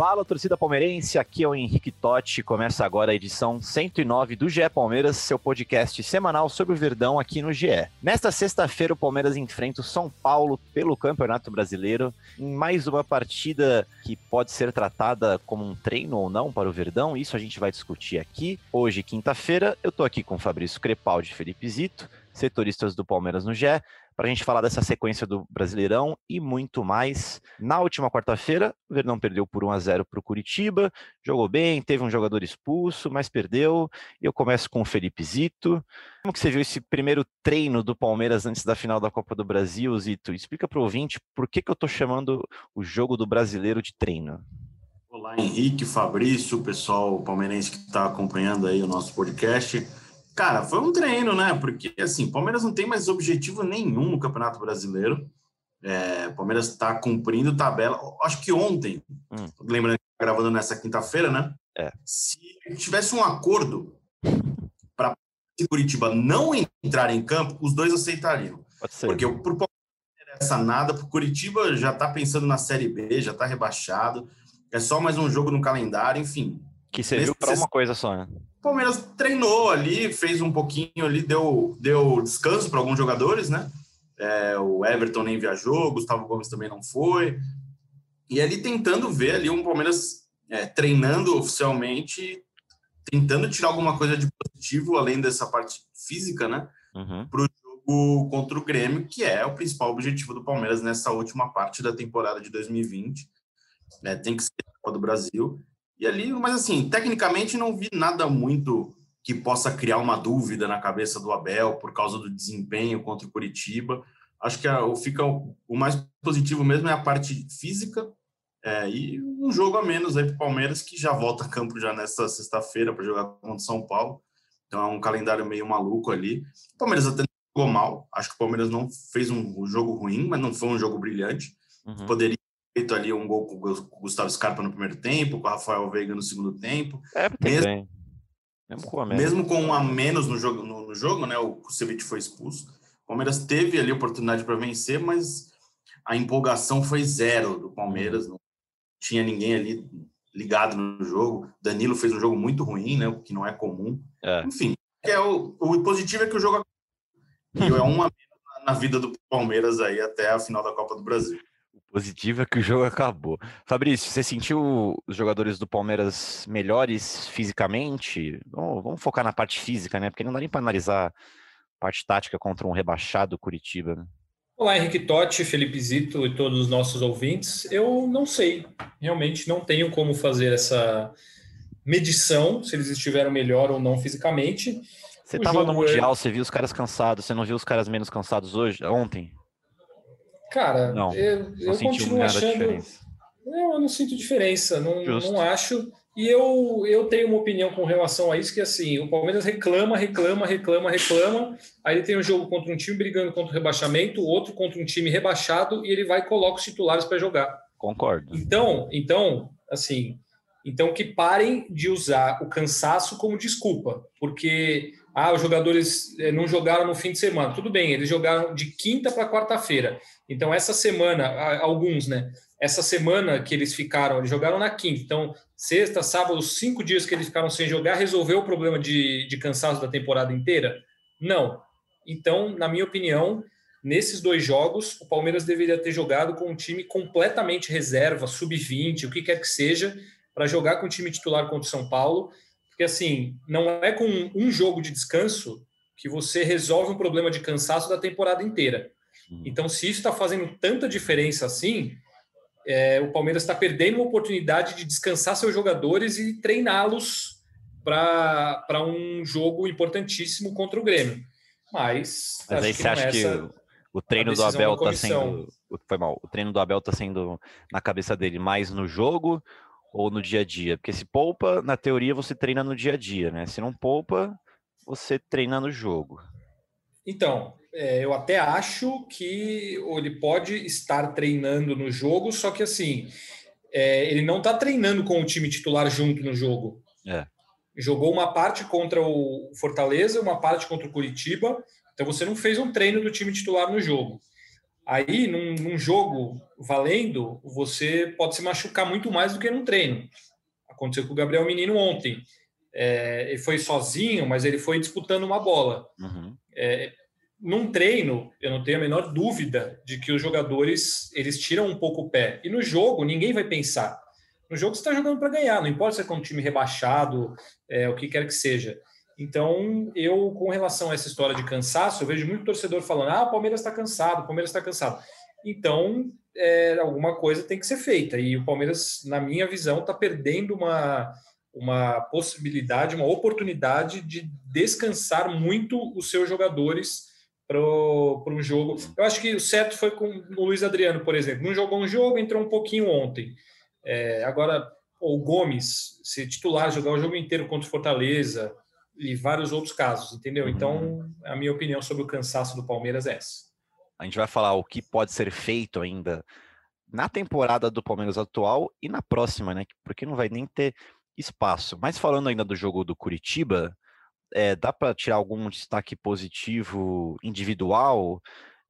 Fala, torcida palmeirense, aqui é o Henrique Totti. Começa agora a edição 109 do GE Palmeiras, seu podcast semanal sobre o Verdão aqui no GE. Nesta sexta-feira, o Palmeiras enfrenta o São Paulo pelo Campeonato Brasileiro em mais uma partida que pode ser tratada como um treino ou não para o Verdão. Isso a gente vai discutir aqui. Hoje, quinta-feira, eu tô aqui com Fabrício Crepaldi e Felipe Zito, setoristas do Palmeiras no GE, para a gente falar dessa sequência do Brasileirão e muito mais. Na última quarta-feira, o Verdão perdeu por 1 a 0 para o Curitiba, jogou bem, teve um jogador expulso, mas perdeu. Eu começo com o Felipe Zito. Como que você viu esse primeiro treino do Palmeiras antes da final da Copa do Brasil, Zito? Explica para o ouvinte por que, que eu estou chamando o jogo do brasileiro de treino. Olá, Henrique, Fabrício, pessoal palmeirense que está acompanhando aí o nosso podcast. Cara, foi um treino, né? Porque, assim, Palmeiras não tem mais objetivo nenhum no Campeonato Brasileiro. É, Palmeiras está cumprindo tabela. Acho que ontem, hum. lembrando que tá gravando nessa quinta-feira, né? É. Se tivesse um acordo para Curitiba não entrar em campo, os dois aceitariam. Pode ser. Porque o Palmeiras não interessa nada, o Curitiba já está pensando na Série B, já está rebaixado. É só mais um jogo no calendário, enfim. Que serviu para uma coisa só, né? O Palmeiras treinou ali, fez um pouquinho ali, deu, deu descanso para alguns jogadores, né? É, o Everton nem viajou, o Gustavo Gomes também não foi. E ali tentando ver ali um Palmeiras é, treinando oficialmente, tentando tirar alguma coisa de positivo, além dessa parte física, né? Uhum. Para o jogo contra o Grêmio, que é o principal objetivo do Palmeiras nessa última parte da temporada de 2020. É, tem que ser a Copa do Brasil. E ali, mas assim, tecnicamente não vi nada muito que possa criar uma dúvida na cabeça do Abel por causa do desempenho contra o Curitiba. Acho que a, fica o, o mais positivo mesmo é a parte física é, e um jogo a menos aí para o Palmeiras que já volta a campo já nesta sexta-feira para jogar contra o São Paulo. Então é um calendário meio maluco ali. O Palmeiras até jogou mal. Acho que o Palmeiras não fez um, um jogo ruim, mas não foi um jogo brilhante. Uhum. Poderia feito ali um gol com o Gustavo Scarpa no primeiro tempo, com o Rafael Veiga no segundo tempo. É, mesmo, bem. Mesmo com, a menos. mesmo com um a menos no jogo, no, no jogo né? O Kusevich foi expulso. O Palmeiras teve ali oportunidade para vencer, mas a empolgação foi zero do Palmeiras. Não tinha ninguém ali ligado no jogo. Danilo fez um jogo muito ruim, né? O que não é comum. É. Enfim, é o, o positivo é que o jogo e é uma menos na vida do Palmeiras aí até a final da Copa do Brasil. Positivo é que o jogo acabou. Fabrício, você sentiu os jogadores do Palmeiras melhores fisicamente? Bom, vamos focar na parte física, né? Porque não dá nem para analisar a parte tática contra um rebaixado Curitiba. Né? Olá, Henrique Totti, Felipe Zito e todos os nossos ouvintes. Eu não sei, realmente não tenho como fazer essa medição se eles estiveram melhor ou não fisicamente. Você O estava no é- Mundial, você viu os caras cansados, você não viu os caras menos cansados hoje, ontem? Cara, Não, eu, Não eu continuo achando. diferença. Não, eu não sinto diferença, não, Justo. não acho. E eu, eu tenho uma opinião com relação a isso, que assim, o Palmeiras reclama, reclama, reclama, reclama. Aí ele tem um jogo contra um time brigando contra o rebaixamento, outro contra um time rebaixado, e ele vai e coloca os titulares para jogar. Concordo. Então, então, assim, então que parem de usar o cansaço como desculpa, porque ah, os jogadores eh, não jogaram no fim de semana. Tudo bem, eles jogaram de quinta para quarta-feira. Então, essa semana, alguns, né? Essa semana que eles ficaram, eles jogaram na quinta. Então, sexta, sábado, os cinco dias que eles ficaram sem jogar, resolveu o problema de, de cansaço da temporada inteira? Não. Então, na minha opinião, nesses dois jogos, o Palmeiras deveria ter jogado com um time completamente reserva, sub-20, o que quer que seja, para jogar com o time titular contra o São Paulo. Porque, assim, não é com um jogo de descanso que você resolve um problema de cansaço da temporada inteira. Então, se isso está fazendo tanta diferença assim, é, o Palmeiras está perdendo uma oportunidade de descansar seus jogadores e treiná-los para um jogo importantíssimo contra o Grêmio. Mas, Mas aí você acha é que o treino do Abel tá sendo. Foi mal. O treino do Abel tá sendo na cabeça dele mais no jogo ou no dia a dia? Porque se poupa, na teoria você treina no dia a dia, né? Se não poupa, você treina no jogo. Então, é, eu até acho que ele pode estar treinando no jogo, só que assim, é, ele não está treinando com o time titular junto no jogo. É. Jogou uma parte contra o Fortaleza, uma parte contra o Curitiba, então você não fez um treino do time titular no jogo. Aí, num, num jogo valendo, você pode se machucar muito mais do que num treino. Aconteceu com o Gabriel Menino ontem. É, ele foi sozinho, mas ele foi disputando uma bola. Uhum. É, num treino, eu não tenho a menor dúvida de que os jogadores eles tiram um pouco o pé. E no jogo, ninguém vai pensar. No jogo, você está jogando para ganhar, não importa se é com um time rebaixado, é, o que quer que seja. Então, eu, com relação a essa história de cansaço, eu vejo muito torcedor falando: ah, o Palmeiras está cansado, o Palmeiras está cansado. Então, é, alguma coisa tem que ser feita. E o Palmeiras, na minha visão, está perdendo uma, uma possibilidade, uma oportunidade de descansar muito os seus jogadores para um jogo. Eu acho que o certo foi com o Luiz Adriano, por exemplo. Não jogou um jogo, entrou um pouquinho ontem. É, agora, o Gomes, se titular, jogar o jogo inteiro contra o Fortaleza e vários outros casos, entendeu? Então, a minha opinião sobre o cansaço do Palmeiras é essa. A gente vai falar o que pode ser feito ainda na temporada do Palmeiras atual e na próxima, né? Porque não vai nem ter espaço. Mas falando ainda do jogo do Curitiba, é, dá para tirar algum destaque positivo individual,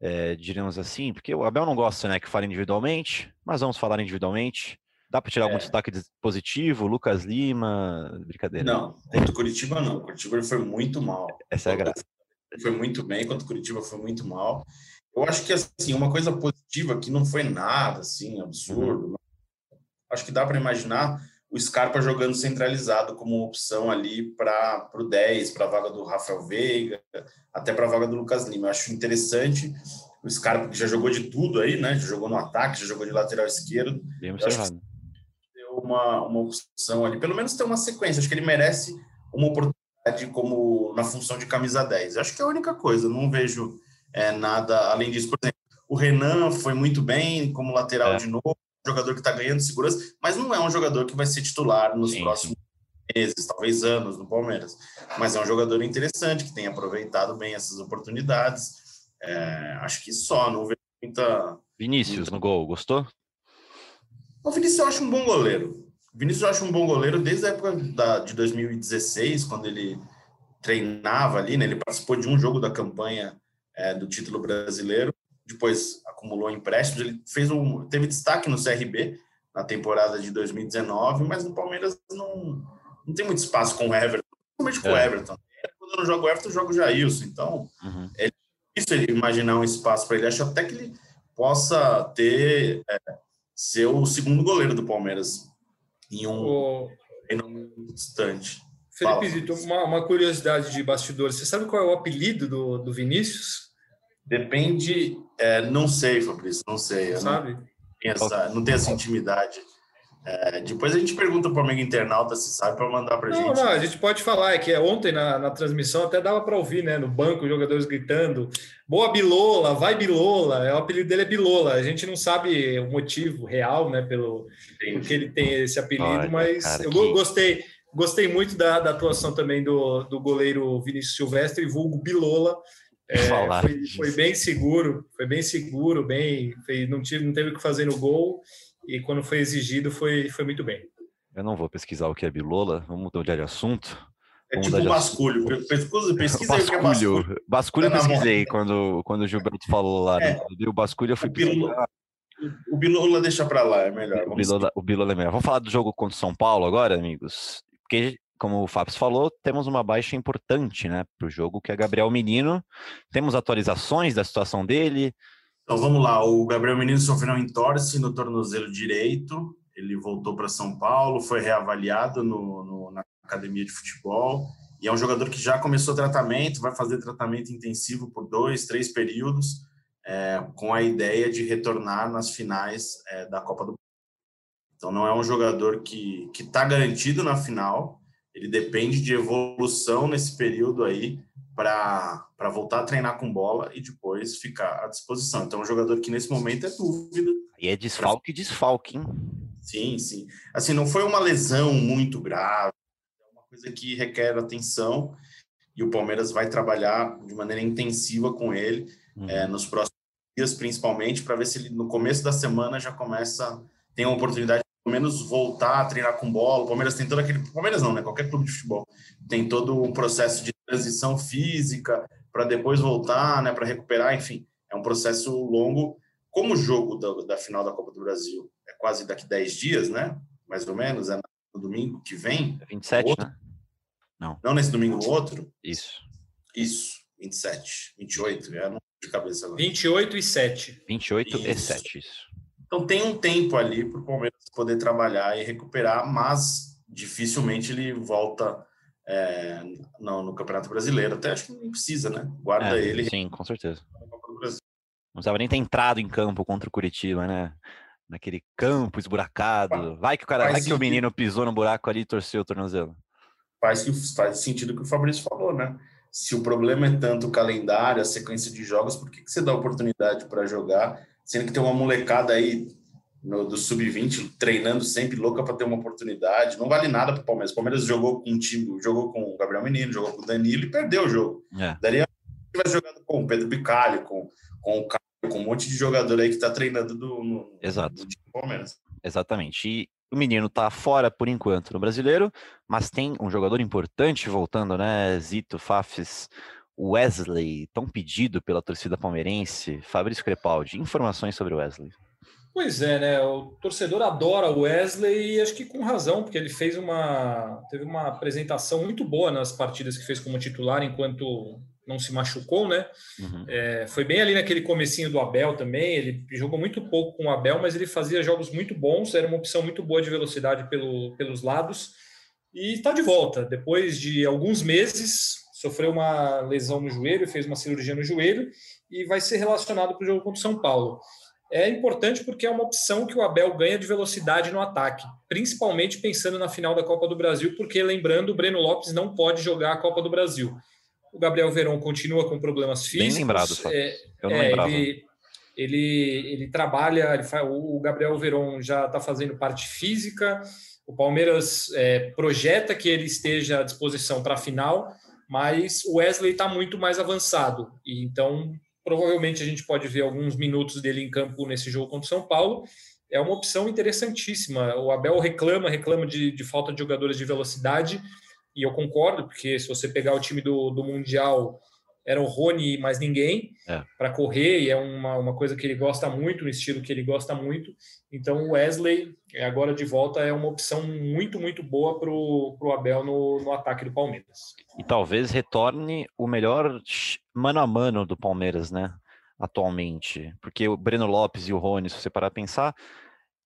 é, diríamos assim? Porque o Abel não gosta, né, que fale individualmente, mas vamos falar individualmente. Dá para tirar algum É. destaque de- positivo? Lucas Lima, brincadeira. Não, contra o Curitiba não. O Curitiba foi muito mal. Essa é a graça. Foi muito bem, contra o Curitiba foi muito mal. Eu acho que assim, uma coisa positiva que não foi nada assim absurdo. Acho que dá para imaginar o Scarpa jogando centralizado como opção ali para o 10, para a vaga do Rafael Veiga, até para a vaga do Lucas Lima. Eu acho interessante o Scarpa que já jogou de tudo aí, né? Já jogou no ataque, já jogou de lateral esquerdo. Bem Eu acho que observado. ter uma, uma opção ali, pelo menos ter uma sequência. Acho que ele merece uma oportunidade como na função de camisa 10. Acho que é a única coisa, não vejo é, nada além disso. Por exemplo, o Renan foi muito bem como lateral É. de novo, jogador que está ganhando segurança, mas não é um jogador que vai ser titular nos Sim, próximos meses, talvez anos no Palmeiras. Mas é um jogador interessante, que tem aproveitado bem essas oportunidades. É, acho que só, não vejo muita, Vinícius no gol, gostou? o Vinícius eu acho um bom goleiro. O Vinícius eu acho um bom goleiro desde a época da, de 2016, quando ele treinava ali, né? Ele participou de um jogo da campanha é, do título brasileiro, depois acumulou empréstimos. Ele fez um, teve destaque no CRB na temporada de 2019, mas no Palmeiras não, não tem muito espaço com o Everton, principalmente com o É. Everton. Quando eu não jogo o Everton, eu jogo o Jailson. Então, Uhum. isso ele imaginar um espaço para ele. Acho até que ele possa ter é, ser o segundo goleiro do Palmeiras em um O reino muito distante. Felipe Fala, Zito, uma, uma curiosidade de bastidores. Você sabe qual é o apelido do, do Vinícius? Depende, é, não sei, Fabrício, não sei. Não Sabe? tenho essa, não tenho essa intimidade. É, depois a gente pergunta para o amigo internauta se sabe para mandar para Não, gente. não, a gente pode falar, é que ontem na, na transmissão até dava para ouvir, né? No banco, os jogadores gritando: Boa Bilola, vai Bilola. É, o apelido dele é Bilola. A gente não sabe o motivo real, né? Pelo porque ele tem esse apelido, Olha, mas cara, eu que- go- gostei. Gostei muito da, da atuação também do, do goleiro Vinícius Silvestre, vulgo Bilola. É, foi, foi bem seguro, foi bem seguro, bem, fez, não, tive, não teve o que fazer no gol e quando foi exigido foi, foi muito bem. Eu não vou pesquisar o que é bilola, vamos mudar de assunto. é vamos tipo um de basculho. Pesquisa, pesquisa aí o que é basculho. Basculho. Basculho eu Tá pesquisei quando, quando o Gilberto falou lá. É. né? O basculho eu fui O Bilola- pesquisar. O Bilola deixa para lá, é melhor. O Bilola, o Bilola é melhor. Vamos falar do jogo contra o São Paulo agora, amigos? Porque, como o Fábio falou, temos uma baixa importante, né, para o jogo, que é Gabriel Menino. Temos atualizações da situação dele. Então vamos lá, o Gabriel Menino sofreu um entorse no tornozelo direito, ele voltou para São Paulo, foi reavaliado no, no- na academia de futebol, e é um jogador que já começou tratamento, vai fazer tratamento intensivo por dois, três períodos, é, com a ideia de retornar nas finais é, da Copa do Então não é um jogador que está garantido na final, ele depende de evolução nesse período aí para voltar a treinar com bola e depois ficar à disposição. Então, um jogador que nesse momento é dúvida. E é desfalque, desfalque, hein? Sim, sim. Assim, não foi uma lesão muito grave, é uma coisa que requer atenção e o Palmeiras vai trabalhar de maneira intensiva com ele Uhum. é, nos próximos dias, principalmente, para ver se ele no começo da semana já começa, tem a oportunidade menos voltar a treinar com bola. O Palmeiras tem todo aquele. Palmeiras não, né? Qualquer clube de futebol tem todo um processo de transição física para depois voltar, né? Para recuperar, enfim, é um processo longo. Como o jogo da, da final da Copa do Brasil é quase daqui 10 dias, né? Mais ou menos, é no domingo que vem. É 27, Outro. né? Não nesse domingo, no outro. Isso. Isso, 27, 28, é, não de cabeça agora. 28 e 7. 28 e Isso. 7, isso. Então tem um tempo ali para o Palmeiras poder trabalhar e recuperar, mas dificilmente ele volta é, no, no Campeonato Brasileiro. Até acho que nem precisa, né? Guarda É, ele Sim, com certeza. Não precisava nem ter entrado em campo contra o Curitiba, né? Naquele campo esburacado. Vai que o cara, Faz vai que o menino pisou no buraco ali e torceu o tornozelo. Faz, faz sentido o que o Fabrício falou, né? Se o problema é tanto o calendário, a sequência de jogos, por que, que você dá oportunidade para jogar, sendo que tem uma molecada aí no, do sub-20 treinando sempre louca para ter uma oportunidade? Não vale nada para o Palmeiras. O Palmeiras jogou com um time, jogou com o Gabriel Menino, jogou com o Danilo e perdeu o jogo. É. Daria se tivesse jogado com o Pedro Bicalho, com, com o Caio, com um monte de jogador aí que está treinando do, no, Exato. time do Palmeiras. Exatamente. E o menino tá fora por enquanto no brasileiro, mas tem um jogador importante voltando, né? Zito, Fafis, Wesley, tão pedido pela torcida palmeirense. Fabrício Crepaldi, informações sobre o Wesley. Pois é, né? O torcedor adora o Wesley e acho que com razão, porque ele fez uma teve uma apresentação muito boa nas partidas que fez como titular enquanto não se machucou, né? Uhum. É, foi bem ali naquele comecinho do Abel também. Ele jogou muito pouco com o Abel, mas ele fazia jogos muito bons. Era uma opção muito boa de velocidade pelo, pelos lados e está de volta depois de alguns meses. Sofreu uma lesão no joelho, fez uma cirurgia no joelho e vai ser relacionado para o jogo contra o São Paulo. É importante porque é uma opção que o Abel ganha de velocidade no ataque, principalmente pensando na final da Copa do Brasil, porque lembrando, o Breno Lopes não pode jogar a Copa do Brasil. O Gabriel Verón continua com problemas Bem físicos. lembrado, Fábio. é, Eu não é, lembrava. ele, ele, ele trabalha, ele faz, o Gabriel Veron já está fazendo parte física. O Palmeiras é, projeta que ele esteja à disposição para a final, mas o Wesley está muito mais avançado. E então, provavelmente, a gente pode ver alguns minutos dele em campo nesse jogo contra o São Paulo. É uma opção interessantíssima. O Abel reclama, reclama de, de falta de jogadores de velocidade, e eu concordo, porque se você pegar o time do, do Mundial, era o Rony e mais ninguém É. para correr, e é uma, uma coisa que ele gosta muito, um estilo que ele gosta muito. Então, o Wesley, agora de volta, é uma opção muito, muito boa para o Abel no, no ataque do Palmeiras. E talvez retorne o melhor mano a mano do Palmeiras, né? Atualmente. Porque o Breno Lopes e o Rony, se você parar a pensar,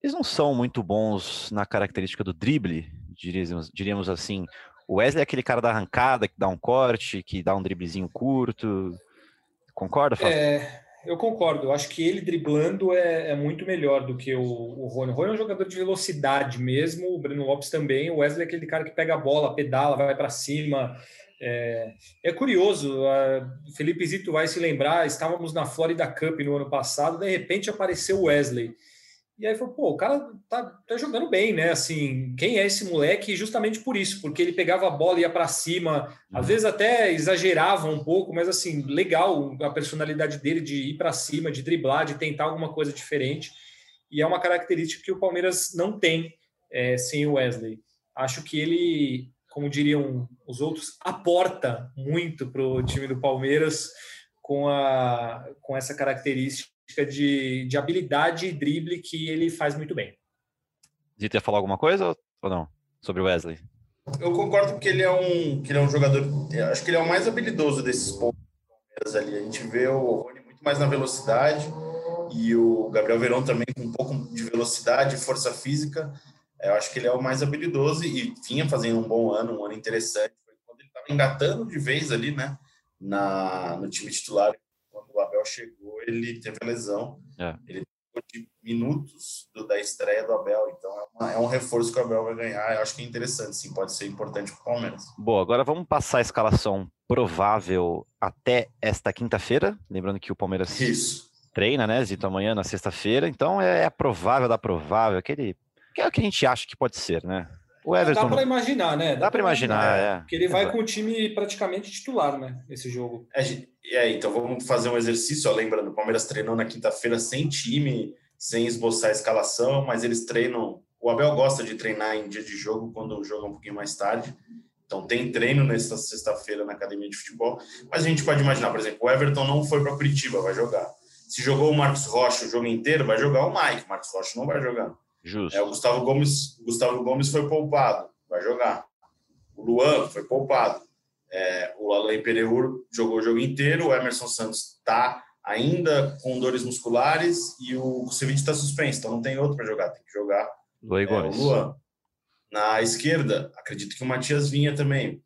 eles não são muito bons na característica do drible, diríamos, diríamos assim. O Wesley é aquele cara da arrancada, que dá um corte, que dá um driblezinho curto. Concorda, Fábio? É, eu concordo. Eu acho que ele driblando é, é muito melhor do que o, o Rony. O Rony é um jogador de velocidade mesmo, o Breno Lopes também. O Wesley é aquele cara que pega a bola, pedala, vai para cima. É, é curioso, Felipe Zito vai se lembrar, estávamos na Florida Cup no ano passado, de repente apareceu o Wesley. E aí falou, pô, o cara tá, tá jogando bem, né? Assim, quem é esse moleque? Justamente por isso, porque ele pegava a bola e ia para cima, às vezes até exagerava um pouco, mas assim, legal a personalidade dele de ir para cima, de driblar, de tentar alguma coisa diferente. E é uma característica que o Palmeiras não tem é, sem o Wesley. Acho que ele, como diriam os outros, aporta muito para o time do Palmeiras com, a, com essa característica de, de habilidade e drible que ele faz muito bem. Ia falar alguma coisa ou- não? Sobre o Wesley? Eu concordo que ele é um, que ele é um jogador. Acho que ele é o mais habilidoso desses pontos ali. A gente vê o Rony muito mais na velocidade e o Gabriel Verón também com um pouco de velocidade e força física. Eu acho que ele é o mais habilidoso e vinha fazendo um bom ano, um ano interessante. Foi quando ele estava engatando de vez ali, né? Na, no time titular. Quando o Abel chegou, ele teve a lesão. É. Ele de minutos do, da estreia do Abel. Então é, uma, é, um reforço que o Abel vai ganhar. Eu acho que é interessante, sim, pode ser importante para o Palmeiras. Bom, agora vamos passar a escalação provável até esta quinta-feira. Lembrando que o Palmeiras Isso. treina, né, Zito, amanhã na sexta-feira. Então é a provável da provável, aquele que é o que a gente acha que pode ser, né? O Everton. Dá para imaginar, né? Dá, dá para imaginar, imaginar, é. Porque ele vai com o time praticamente titular, né? Esse jogo. É, é, então vamos fazer um exercício. Ó, lembrando, o Palmeiras treinou na quinta-feira sem time, sem esboçar a escalação, mas eles treinam. O Abel gosta de treinar em dia de jogo, quando o jogo é um pouquinho mais tarde. Então tem treino nesta sexta-feira na academia de futebol. Mas a gente pode imaginar, por exemplo, o Everton não foi para Curitiba, vai jogar. Se jogou o Marcos Rocha o jogo inteiro, vai jogar o Mike. O Marcos Rocha não vai jogar. Justo. É, o Gustavo Gomes, Gustavo Gomes foi poupado, vai jogar. O Luan foi poupado. É, o Alain Pereur jogou o jogo inteiro, o Emerson Santos está ainda com dores musculares e o Kusevich está suspenso, então não tem outro para jogar, tem que jogar. É, o Luan. Na esquerda, acredito que o Matias vinha também.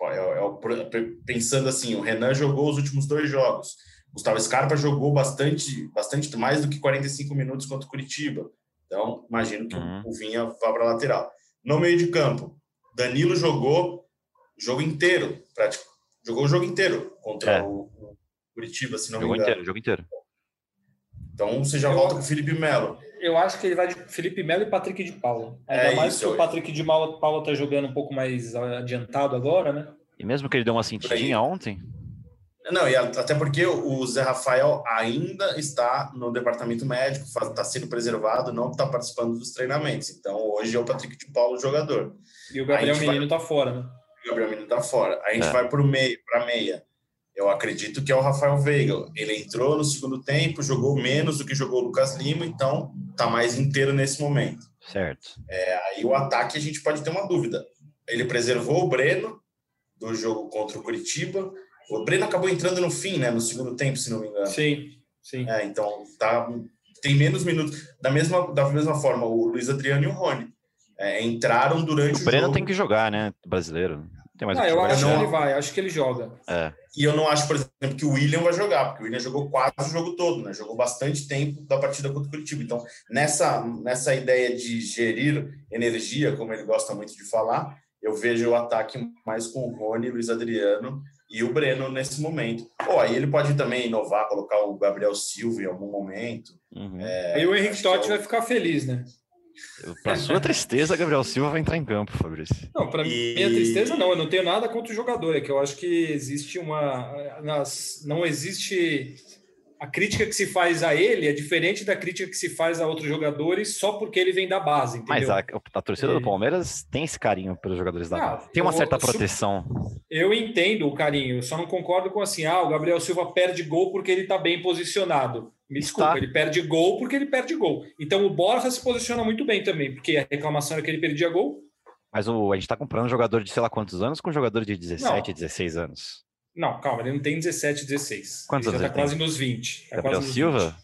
É, é, pensando assim, o Renan jogou os últimos dois jogos. Gustavo Scarpa jogou bastante, bastante mais do que 45 minutos contra o Curitiba. Então, imagino que uhum. o Vinha vá para a lateral. No meio de campo, Danilo jogou o jogo inteiro, prático. Jogou o jogo inteiro contra é. o, o, Curitiba, se não jogou me engano. Inteiro, jogo inteiro. Então você já eu, volta com o Felipe Melo. Eu acho que ele vai de Felipe Melo e Patrick de Paula. Ainda é mais isso, que o Patrick de Paula está jogando um pouco mais adiantado agora, né? E mesmo que ele deu uma sentidinha ontem, não, e até porque o Zé Rafael ainda está no departamento médico, está sendo preservado, não está participando dos treinamentos. Então, hoje é o Patrick de Paulo jogador. E o Gabriel Menino está vai... fora, né? O Gabriel Menino está fora. A gente é. vai para o meio, para meia. Eu acredito que é o Rafael Veiga. Ele entrou no segundo tempo, jogou menos do que jogou o Lucas Lima, então está mais inteiro nesse momento. Certo. É, aí o ataque a gente pode ter uma dúvida. Ele preservou o Breno do jogo contra o Curitiba o Breno acabou entrando no fim, né? No segundo tempo, se não me engano. Sim, sim. É, então, tá, tem menos minutos. Da mesma, da mesma forma, o Luiz Adriano e o Rony é, entraram durante o, o Breno jogo. tem que jogar, né? Brasileiro. Tem mais ah, eu acho que ele vai, acho que ele joga. É. E eu não acho, por exemplo, que o William vai jogar, porque o William jogou quase o jogo todo, né? Jogou bastante tempo da partida contra o Curitiba. Então, nessa, nessa ideia de gerir energia, como ele gosta muito de falar, eu vejo o ataque mais com o Rony, Luiz Adriano e o Breno nesse momento. Pô, aí ele pode também inovar, colocar o Gabriel Silva em algum momento. Uhum. É, aí o Henrique Totti é vai ficar feliz, né? Para sua tristeza, Gabriel Silva vai entrar em campo, Fabrício. Não, para e... minha tristeza não, eu não tenho nada contra o jogador, é que eu acho que existe uma nas, não existe a crítica que se faz a ele é diferente da crítica que se faz a outros jogadores só porque ele vem da base, entendeu? Mas a, a torcida é. do Palmeiras tem esse carinho pelos jogadores da base. Tem uma eu, certa proteção. Eu entendo o carinho, só não concordo com assim, ah, o Gabriel Silva perde gol porque ele está bem posicionado. Me desculpa, ele perde gol porque ele perde gol. Então o Borja se posiciona muito bem também, porque a reclamação era que ele perdia gol. Mas o, a gente está comprando um jogador de sei lá quantos anos com um jogador de 17, não. 16 anos. Não, calma, ele não tem 17, 16. Quantos ele anos? Já tá quase nos 20. Tá Gabriel Silva? 20.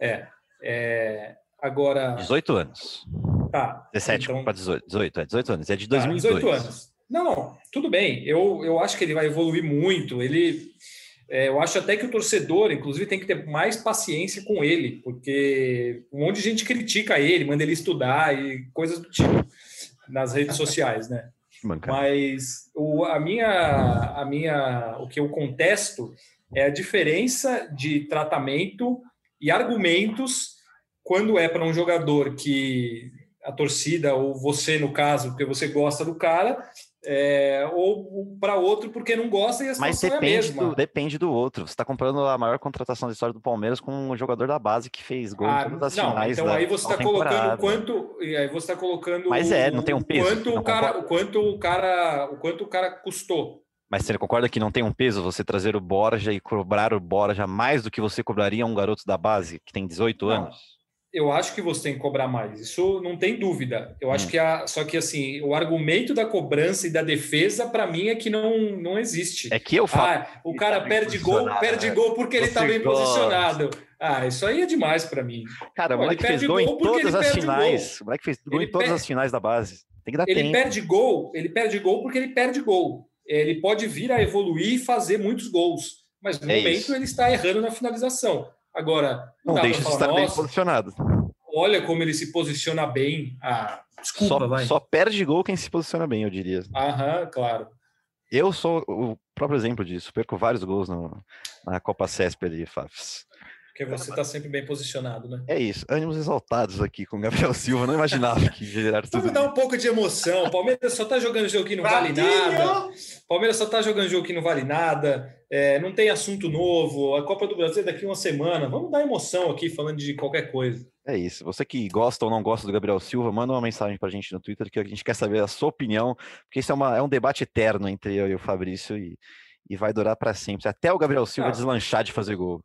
É, é. Agora. 18 anos. Tá. 17 então... para 18. 18, é 18 anos. É de 2002. Tá, 18 anos. Não, não, tudo bem. Eu, eu acho que ele vai evoluir muito. Ele. É, eu acho até que o torcedor, inclusive, tem que ter mais paciência com ele, porque um monte de gente critica ele, manda ele estudar e coisas do tipo nas redes sociais, né? Mas o, a minha, a minha, o que eu contesto é a diferença de tratamento e argumentos quando é para um jogador que a torcida ou você no caso, porque você gosta do cara, é, ou para outro porque não gosta e a Mas depende, é a mesma. Do, depende do outro. Você está comprando a maior contratação da história do Palmeiras com um jogador da base que fez gol ah, em todas as não, finais. Então aí você está colocando quanto. Aí você está colocando. Mas é, não tem um peso. Quanto o cara, o quanto o cara, o quanto o cara custou. Mas você concorda que não tem um peso você trazer o Borja e cobrar o Borja mais do que você cobraria um garoto da base que tem 18 não. anos? Eu acho que você tem que cobrar mais. Isso não tem dúvida. Eu hum. acho que a, só que assim, o argumento da cobrança e da defesa para mim é que não, não existe. É que eu falo. Ah, o cara tá perde gol, perde né? gol porque ele está bem gosta. posicionado. Ah, isso aí é demais para mim. Cara, Pô, o moleque fez gol em todas as finais. O moleque fez gol em todas as finais da base. Tem que dar ele tempo. perde gol, ele perde gol porque ele perde gol. Ele pode vir a evoluir e fazer muitos gols, mas no é momento isso. ele está errando na finalização. Agora, Não pra deixa de estar bem "Nossa, posicionado. olha como ele se posiciona bem. Ah, desculpa, Só, vai. só perde gol quem se posiciona bem, eu diria. Aham, claro. Eu sou o próprio exemplo disso. Perco vários gols no- na Copa CESP ali, Fafs. Porque você está sempre bem posicionado, né? É isso. Ânimos exaltados aqui com o Gabriel Silva. Não imaginava que gerar tudo Vamos dar um pouco de emoção. O Palmeiras só tá jogando jogo que não vale nada. O Palmeiras só tá jogando jogo que não vale nada. É, não tem assunto novo. A Copa do Brasil é daqui uma semana. Vamos dar emoção aqui falando de qualquer coisa. É isso. Você que gosta ou não gosta do Gabriel Silva, manda uma mensagem pra gente no Twitter que a gente quer saber a sua opinião, porque isso é, uma- é um debate eterno entre eu e o Fabrício e, e vai durar pra sempre. Até o Gabriel Silva Ah. deslanchar de fazer gol.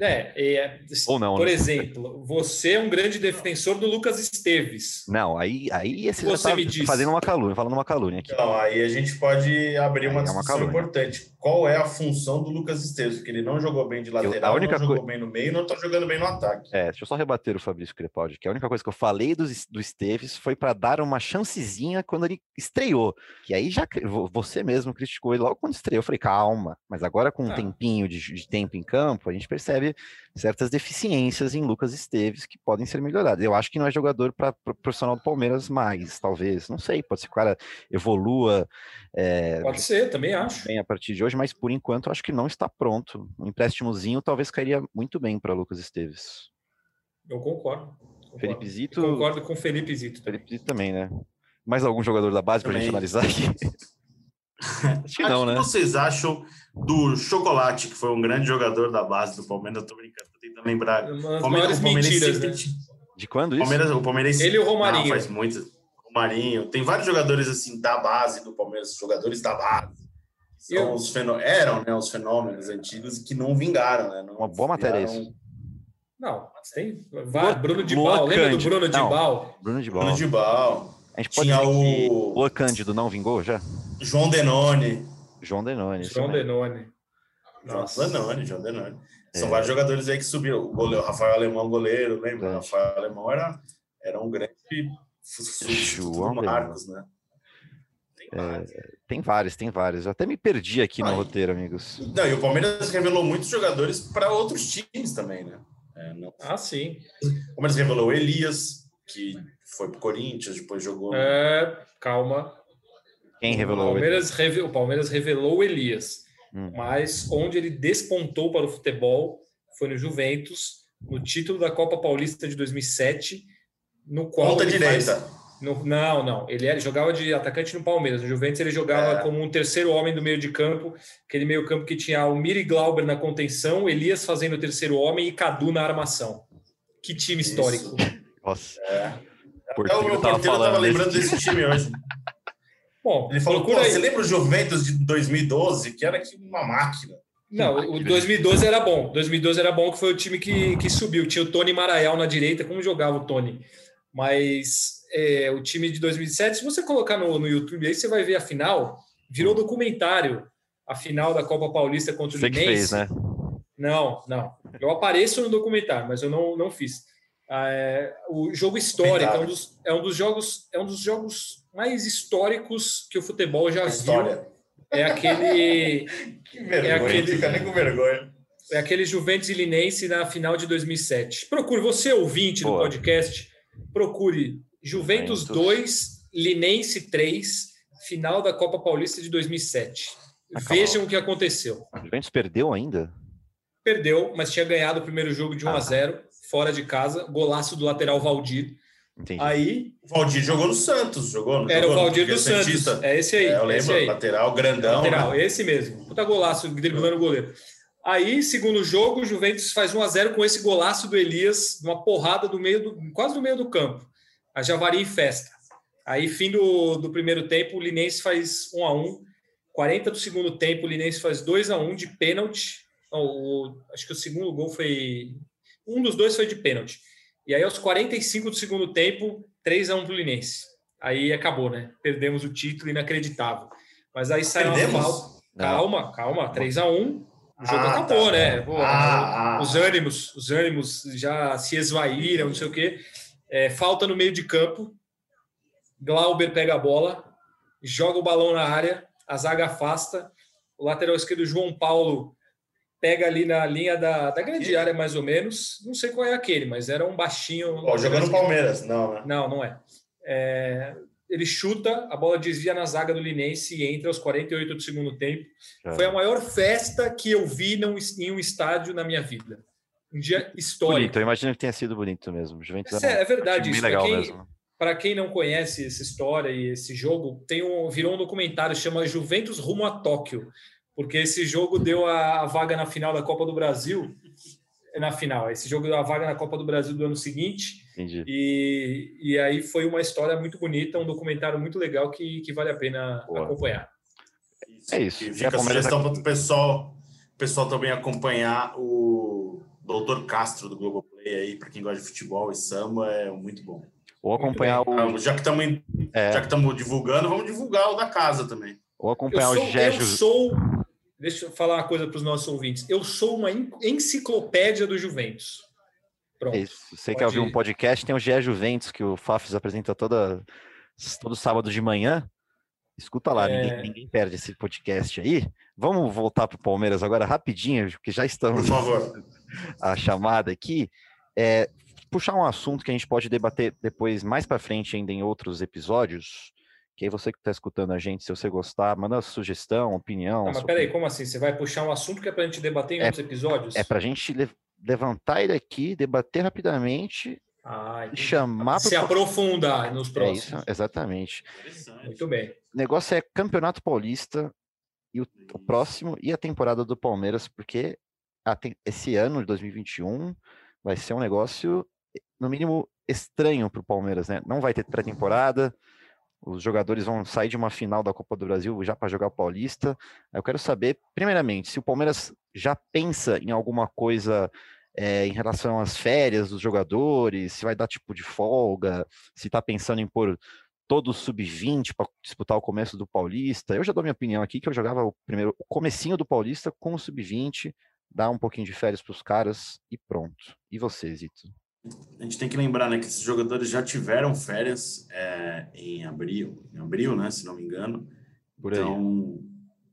É, é, Ou não, por né? exemplo, você é um grande defensor do Lucas Esteves. Não, aí, aí esse já Você tá me disse. fazendo uma calúnia, falando uma calúnia aqui. Então, aí a gente pode abrir uma Aí é uma discussão calúnia. importante. Qual é a função do Lucas Esteves? Porque ele não jogou bem de lateral, a única não jogou coi- bem no meio, não tá jogando bem no ataque. É, deixa eu só rebater o Fabrício Crepaldi, que a única coisa que eu falei do, do Esteves foi para dar uma chancezinha quando ele estreou. Que aí já você mesmo criticou ele logo quando estreou. Eu falei, calma, mas agora com um Ah. tempinho de, de tempo em campo, a gente percebe certas deficiências em Lucas Esteves que podem ser melhoradas. Eu acho que não é jogador para profissional do Palmeiras mais, talvez. Não sei, pode ser que o cara evolua é, Pode ser, também acho. bem a partir de hoje, mas por enquanto eu acho que não está pronto. Um empréstimozinho talvez cairia muito bem para Lucas Esteves. Eu concordo. concordo. Felipe Zito- Eu concordo com o Felipe Zito. também. Felipe Zito também, né? Mais algum jogador da base pra gente Também. analisar aqui? Acho que não, o que né? vocês acham do Chocolate, que foi um grande jogador da base do Palmeiras? Eu tô brincando, tô tentando lembrar. Uma Palmeiras, Palmeiras mentiras, sempre né? De quando isso? Palmeiras, o Palmeiras Ele e o Romarinho. Não, faz muito. Romarinho. Tem vários jogadores assim da base do Palmeiras, jogadores da base. São Eu- os fenô- Eram né, os fenômenos antigos que não vingaram, né? Não Uma boa matéria viraram- isso. Não, mas tem. Vai, Bruno de Bal. Lembra do. Bruno de. Bal? Bruno de Bruno Bola. de Bal, A gente pode Tinha dizer que o- Luan Cândido não vingou já? João Denone. João Denoni. isso João. Denone. Nossa. Denone, João Denone. São É. vários jogadores aí que subiram. O goleiro, Rafael Alemão, goleiro, lembra? Verdade. Rafael Alemão era, era um grande João Marcos, né? Tem É, vários. Tem vários, tem vários. Eu até me perdi aqui no Ai. roteiro, amigos. Não, e o Palmeiras revelou muitos jogadores para outros times também, né? É, não- Ah, sim. O Palmeiras revelou o Elias, que foi pro Corinthians, depois jogou. É, calma. Quem O revelou? ele? Palmeiras, reve- o Palmeiras revelou o Elias, Hum. mas onde ele despontou para o futebol foi no Juventus, no título da Copa Paulista de 2007, no qual Ponta direita. faz- no- não, não. Ele era- jogava de atacante no Palmeiras. No Juventus ele jogava É. como um terceiro homem do meio de campo, aquele meio campo que tinha o Miri Glauber na contenção, Elias fazendo o terceiro homem e Cadu na armação. Que time Isso. histórico. Nossa, É. o Até o meu tava porteiro falando tava lembrando desse desse time hoje. Bom, Ele falou, pô, procura aí. você lembra o Juventus de 2012, que era aqui uma máquina? Não, o 2012 era bom. 2012 era bom, que foi o time que, que subiu. Tinha o Tony Maraial na direita, como jogava o Tony. Mas é, o time de 2007, se você colocar no, no YouTube aí, você vai ver a final. Virou documentário. A final da Copa Paulista contra o Você Linense. né? Não, não. Eu apareço no documentário, mas eu não, não fiz. Ah, é, o jogo histórico é um, dos, é um dos jogos é um dos jogos mais históricos que o futebol já viu. História. É aquele Que vergonha, aquele- fica nem com vergonha. é aquele Juventus e Linense na final de 2007. Procure, você ouvinte do Boa. podcast, procure Juventus Juventus. 2, Linense 3, final da Copa Paulista de 2007. Acabou. Vejam o que aconteceu. O Juventus perdeu ainda? Perdeu, mas tinha ganhado o primeiro jogo de 1 a Ah. 0 fora de casa, golaço do lateral Valdir. Entendi. Aí O Valdir jogou no Santos, jogou no era o jogou no Valdir do Santos. Santista. É esse aí, É, eu lembro, aí. lateral, grandão. Lateral, né? esse mesmo. Puta golaço driblando o goleiro. Aí, segundo jogo, o Juventus faz 1 a 0 com esse golaço do Elias, uma porrada do meio do, quase no meio do campo. A Javari em festa. Aí, fim do, do primeiro tempo, o Linense faz 1 a 1 40 do segundo tempo, o Linense faz 2 a 1 de pênalti. O- acho que o segundo gol foi. Um dos dois foi de pênalti. E aí, aos 45 do segundo tempo, 3 a 1 para o Linense. Aí acabou, né? Perdemos o título, inacreditável. Mas aí saiu uma falta. Calma, calma. 3 a 1 O jogo Ah, acabou, tá. né? Pô, Ah, ah. Os ânimos, os ânimos já se esvaíram, não sei o quê. É, falta no meio de campo. Glauber pega a bola, joga o balão na área, a zaga afasta. O lateral esquerdo, João Paulo, pega ali na linha da, da grande área, mais ou menos. Não sei qual é aquele, mas era um baixinho. Ó, jogando Palmeiras, não, né? Não, não é. é. Ele chuta, a bola desvia na zaga do Linense e entra aos 48 do segundo tempo. Foi a maior festa que eu vi num, em um estádio na minha vida. Um dia histórico. Bonito, eu imagino que tenha sido bonito mesmo. Juventus é, é verdade bem isso. legal Quem- mesmo. Para quem não conhece essa história e esse jogo, tem um, virou um documentário chama Juventus rumo a Tóquio, porque esse jogo deu a, a vaga na final da Copa do Brasil. Na final, esse jogo deu a vaga na Copa do Brasil do ano seguinte, Entendi. e, e aí foi uma história muito bonita, um documentário muito legal que, que vale a pena Boa. acompanhar. É isso. E Já fica a sugestão para o pessoal, o pessoal também acompanhar o Doutor Castro do Globoplay aí, para quem gosta de futebol e samba, é muito bom. Ou acompanhar o. Já que estamos É, já que estamos divulgando, vamos divulgar o da casa também. ou Eu acompanhar sou, o Gégio. eu sou, deixa eu falar uma coisa para os nossos ouvintes, eu sou uma en- enciclopédia do Juventus. Pronto. Isso. Você Pode quer ouvir um podcast, tem o Gé Juventus, que o Fafs apresenta toda, todo sábado de manhã. Escuta lá, É. ninguém, ninguém perde esse podcast aí. Vamos voltar para o Palmeiras agora rapidinho, porque já Por estamos favor. a chamada aqui. É, puxar um assunto que a gente pode debater depois, mais para frente, ainda em outros episódios. Que aí você que está escutando a gente, se você gostar, manda sugestão, opinião. Ah, mas peraí, como assim? Você vai puxar um assunto que é para a gente debater em É- outros episódios? É para a gente le- levantar ele aqui, debater rapidamente Ah, e chamar se pro- aprofundar nos É próximos. isso, exatamente. Muito bem. O negócio é Campeonato Paulista e o, o próximo e a temporada do Palmeiras, porque esse ano de 2021 vai ser um negócio, no mínimo, estranho para o Palmeiras, né? Não vai ter pré-temporada, os jogadores vão sair de uma final da Copa do Brasil já para jogar o Paulista. Eu quero saber, primeiramente, se o Palmeiras já pensa em alguma coisa eh, em relação às férias dos jogadores, se vai dar tipo de folga, se está pensando em pôr todo o sub-20 para disputar o começo do Paulista. Eu já dou minha opinião aqui que eu jogava o primeiro o comecinho do Paulista com o sub-20, dar um pouquinho de férias para os caras e pronto. E você, Zito? A gente tem que lembrar né, que esses jogadores já tiveram férias é, em abril, em abril, né, se não me engano. Por. Então,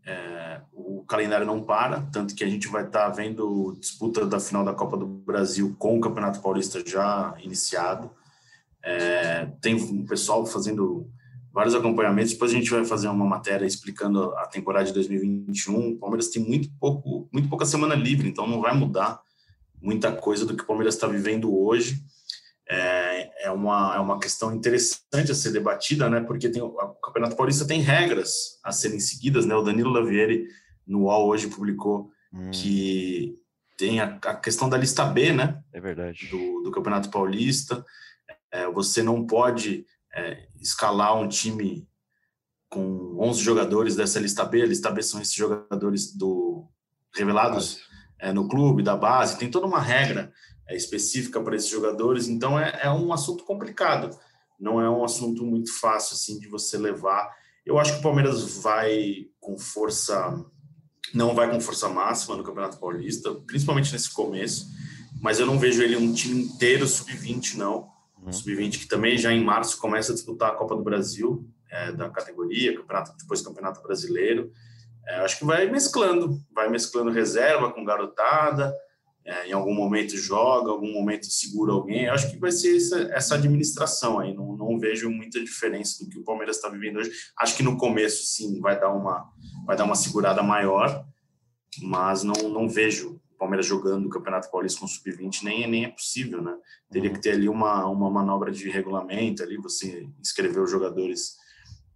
é, o calendário não para, tanto que a gente vai estar vendo disputa da final da Copa do Brasil com o Campeonato Paulista já iniciado. É, tem um pessoal fazendo vários acompanhamentos. Depois a gente vai fazer uma matéria explicando a temporada de 2021. O Palmeiras tem muito pouco, muito pouca semana livre, então não vai mudar muita coisa do que o Palmeiras está vivendo hoje. É, é, uma, é uma questão interessante a ser debatida, né? Porque tem, o Campeonato Paulista tem regras a serem seguidas, né? O Danilo Lavieri, no UOL, hoje publicou Hum, que tem a, a questão da lista B, né? é verdade. do, do Campeonato Paulista. É, você não pode é, escalar um time com 11 jogadores dessa lista B. A lista B são esses jogadores do revelados é, no clube, da base. Tem toda uma regra é, específica para esses jogadores. Então, é, é um assunto complicado. Não é um assunto muito fácil assim de você levar. Eu acho que o Palmeiras vai com força, não vai com força máxima no Campeonato Paulista, principalmente nesse começo mas eu não vejo ele um time inteiro sub-20, não. Uhum. Sub-20 que também já em março começa a disputar a Copa do Brasil, é, da categoria, campeonato, depois Campeonato Brasileiro. É, acho que vai mesclando, vai mesclando reserva com garotada, é, em algum momento joga, algum momento segura alguém. Eu acho que vai ser essa, essa administração aí, não, não vejo muita diferença do que o Palmeiras está vivendo hoje. Acho que no começo, sim, vai dar uma, vai dar uma segurada maior, mas não, não vejo Palmeiras jogando o Campeonato Paulista com sub-20, nem, nem é possível, né? Teria que ter ali uma, uma manobra de regulamento ali, você inscrever os jogadores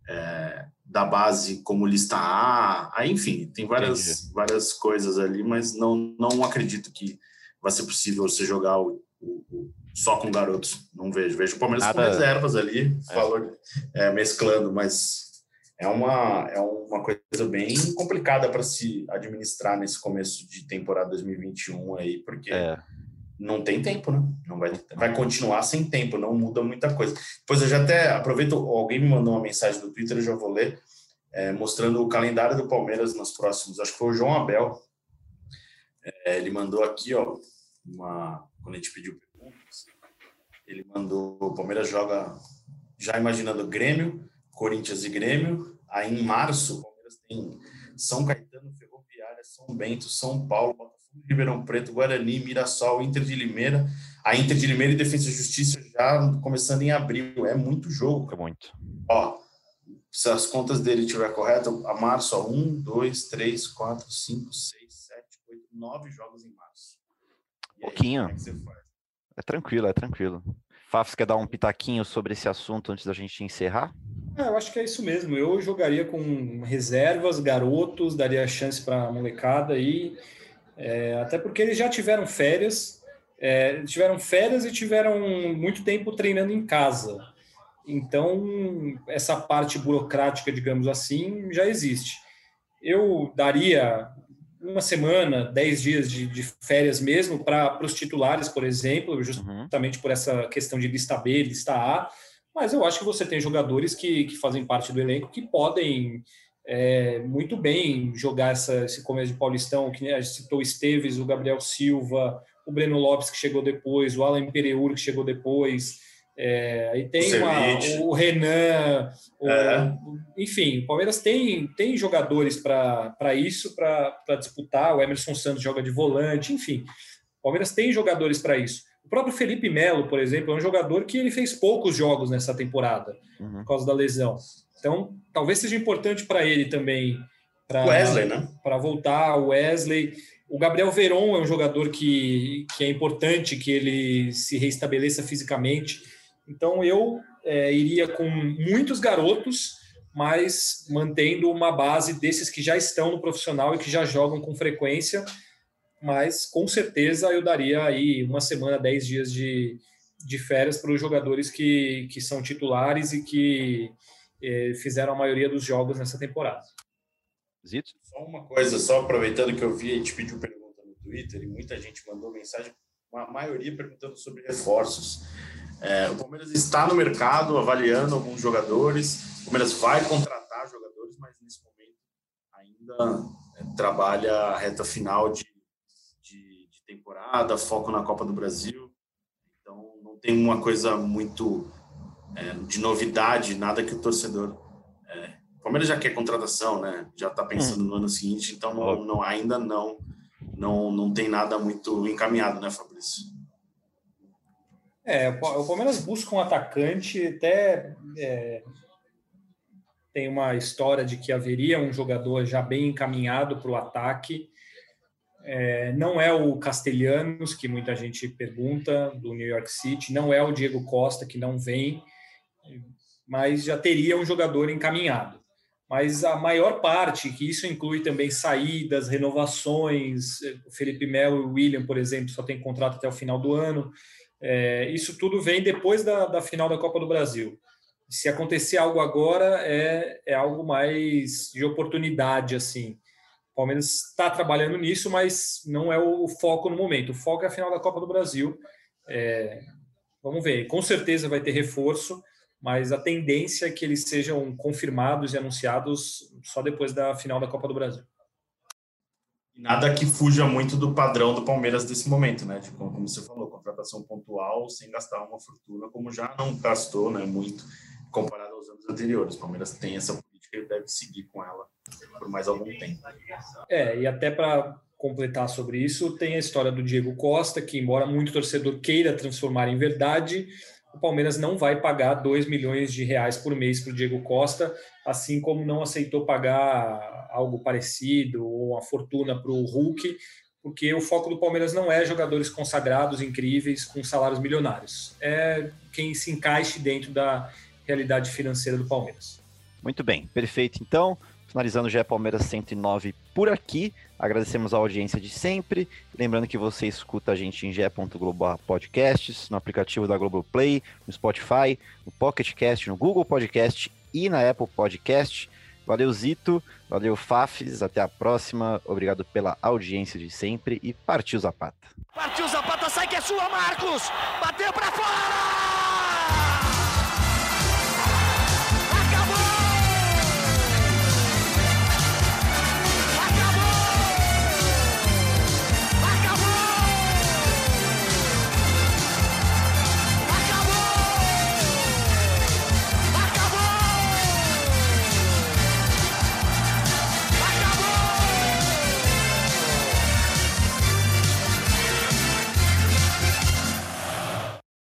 é, da base como lista A, aí, enfim, tem várias, várias coisas ali, mas não, não acredito que vai ser possível você jogar o, o- o- só com garotos, não vejo. Vejo o Palmeiras com Nada- reservas ali, É. valor, é, mesclando, mas é uma, é uma coisa bem complicada para se administrar nesse começo de temporada 2021 aí, porque É, não tem tempo, né? Não vai, vai continuar sem tempo, não muda muita coisa. Depois eu já até aproveito, alguém me mandou uma mensagem do Twitter, eu já vou ler, é, mostrando o calendário do Palmeiras nos próximos, acho que foi o João Abel. É, ele mandou aqui, ó, uma, quando a gente pediu perguntas, ele mandou, o Palmeiras joga, já imaginando Grêmio, Corinthians e Grêmio, aí em março o Palmeiras tem São Caetano, Ferroviária, São Bento, São Paulo, Botafogo Ribeirão Preto, Guarani, Mirassol, Inter de Limeira. A Inter de Limeira e Defesa e Justiça já começando em abril. É muito jogo. É muito. Ó, se as contas dele estiver corretas, a março, ó, um, dois, três, quatro, cinco, seis, sete, oito, nove jogos em março. E aí, Pouquinho. como é? É tranquilo, é tranquilo. Fafs quer dar um pitaquinho sobre esse assunto antes da gente encerrar? É, eu acho que é isso mesmo. Eu jogaria com reservas, garotos, daria chance para a molecada aí. É, até porque eles já tiveram férias, é, tiveram férias e tiveram muito tempo treinando em casa. Então, essa parte burocrática, digamos assim, já existe. Eu daria uma semana, dez dias de, de férias mesmo para os titulares, por exemplo, justamente por essa questão de lista B, lista A. Mas eu acho que você tem jogadores que, que fazem parte do elenco que podem é, muito bem jogar essa, esse começo de Paulistão, que a gente citou o Esteves, o Gabriel Silva, o Breno Lopes, que chegou depois, o Alan Pereur, que chegou depois. É, aí tem O uma- o Renan, o- É. enfim, o Palmeiras tem, tem jogadores para isso, para disputar. O Emerson Santos joga de volante, enfim. O Palmeiras tem jogadores para isso. O próprio Felipe Melo, por exemplo, é um jogador que ele fez poucos jogos nessa temporada Uhum. por causa da lesão. Então, talvez seja importante para ele também. pra- Wesley, né? para voltar, o Wesley. O Gabriel Veron é um jogador que, que é importante que ele se reestabeleça fisicamente. Então eu é, iria com muitos garotos, mas mantendo uma base desses que já estão no profissional e que já jogam com frequência. Mas com certeza eu daria aí uma semana, dez dias de, de férias para os jogadores que, que são titulares e que eh, fizeram a maioria dos jogos nessa temporada. Zito? Só uma coisa, só aproveitando que eu vi, a gente pediu pergunta no Twitter e muita gente mandou mensagem, a maioria perguntando sobre reforços. É, o Palmeiras está no mercado avaliando alguns jogadores, o Palmeiras vai contratar jogadores, mas nesse momento ainda é, trabalha a reta final de, temporada, foco na Copa do Brasil. Então não tem uma coisa muito é, de novidade, nada que o torcedor é, o Palmeiras já quer contratação, né? Já está pensando no ano seguinte, então não, não- ainda não, não não tem nada muito encaminhado, né, Fabrício? É, o Palmeiras busca um atacante, até é, tem uma história de que haveria um jogador já bem encaminhado para o ataque. É, não é o Castelhanos, que muita gente pergunta, do New York City, não é o Diego Costa, que não vem, mas já teria um jogador encaminhado. Mas a maior parte, que isso inclui também saídas, renovações, o Felipe Melo e o William, por exemplo, só tem contrato até o final do ano. É, isso tudo vem depois da, da final da Copa do Brasil. Se acontecer algo agora, é, é algo mais de oportunidade, assim. O Palmeiras está trabalhando nisso, mas não é o foco no momento. O foco é a final da Copa do Brasil. É, vamos ver. Com certeza vai ter reforço, mas a tendência é que eles sejam confirmados e anunciados só depois da final da Copa do Brasil. Nada que fuja muito do padrão do Palmeiras desse momento, né? Como como você falou, contratação pontual sem gastar uma fortuna, como já não gastou, né? Muito comparado aos anos anteriores. O Palmeiras tem essa política e deve seguir com ela por mais algum tempo. É, e até para completar sobre isso, tem a história do Diego Costa, que, embora muito torcedor queira transformar em verdade, o Palmeiras não vai pagar 2 milhões de reais por mês para o Diego Costa, assim como não aceitou pagar algo parecido ou uma fortuna para o Hulk, porque o foco do Palmeiras não é jogadores consagrados, incríveis, com salários milionários. É quem se encaixe dentro da realidade financeira do Palmeiras. Muito bem, perfeito. Então, finalizando o GE Palmeiras 109 por aqui. Agradecemos a audiência de sempre. Lembrando que você escuta a gente em ge.globo podcasts, no aplicativo da Globoplay, no Spotify, no Pocket Cast, no Google Podcast e na Apple Podcast. Valeu, Zito. Valeu, Fafs. Até a próxima. Obrigado pela audiência de sempre e partiu Zapata. Partiu Zapata, sai que é sua, Marcos! Bateu pra fora!